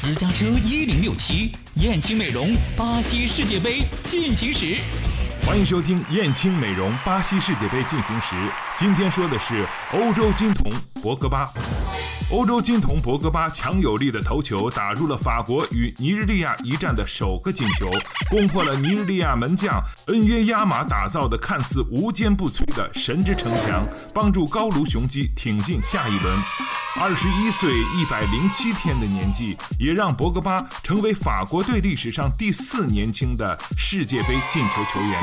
私家车一零六七，燕青美容巴西世界杯进行时。欢迎收听燕青美容巴西世界杯进行时。今天说的是欧洲金童博格巴。欧洲金童博格巴强有力的头球打入了法国与尼日利亚一战的首个进球，攻破了尼日利亚门将恩耶亚马打造的看似无坚不摧的神之城墙，帮助高卢雄鸡挺进下一轮。二十一岁一百零七天的年纪，也让博格巴成为法国队历史上第四年轻的世界杯进球球员，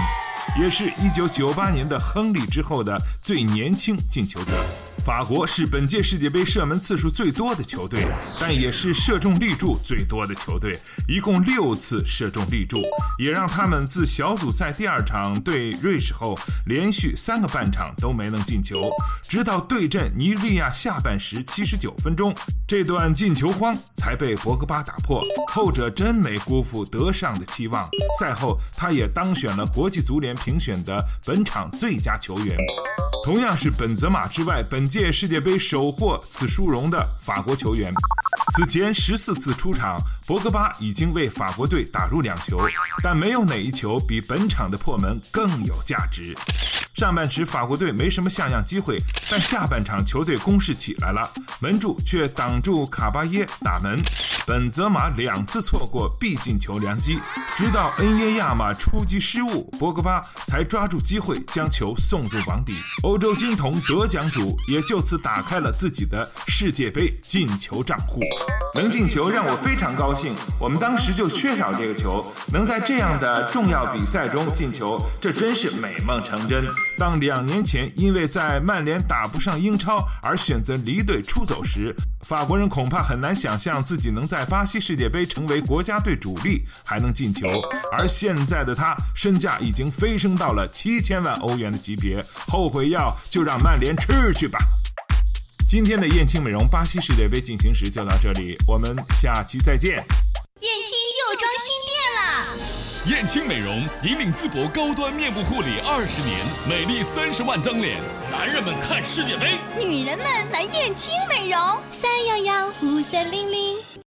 也是一九九八年的亨利之后的最年轻进球者。法国是本届世界杯射门次数最多的球队，但也是射中立柱最多的球队，一共六次射中立柱，也让他们自小组赛第二场对瑞士后，连续三个半场都没能进球，直到对阵尼日利亚下半时七十九分钟，这段进球荒才被博格巴打破。后者真没辜负德尚的期望，赛后他也当选了国际足联评选的本场最佳球员。同样是本泽马之外，本届世界杯首获此殊荣的法国球员。此前十四次出场，博格巴已经为法国队打入两球，但没有哪一球比本场的破门更有价值。上半时法国队没什么像样机会，但下半场球队攻势起来了，门柱却挡住卡巴耶打门，本泽马两次错过必进球良机，直到恩耶亚马出击失误，博格巴才抓住机会将球送入网底。欧洲金童得奖主也就此打开了自己的世界杯进球账户。能进球让我非常高兴，我们当时就缺少这个球，能在这样的重要比赛中进球，这真是美梦成真。当两年前因为在曼联打不上英超而选择离队出走时，法国人恐怕很难想象自己能在巴西世界杯成为国家队主力还能进球。而现在的他身价已经飞升到了七千万欧元的级别，后悔药就让曼联吃去吧。今天的燕青美容巴西世界杯进行时就到这里，我们下期再见。燕青又装新店了！燕青美容引领淄博高端面部护理二十年，美丽三十万张脸，男人们看世界杯，女人们来燕青美容，三幺幺五三零零。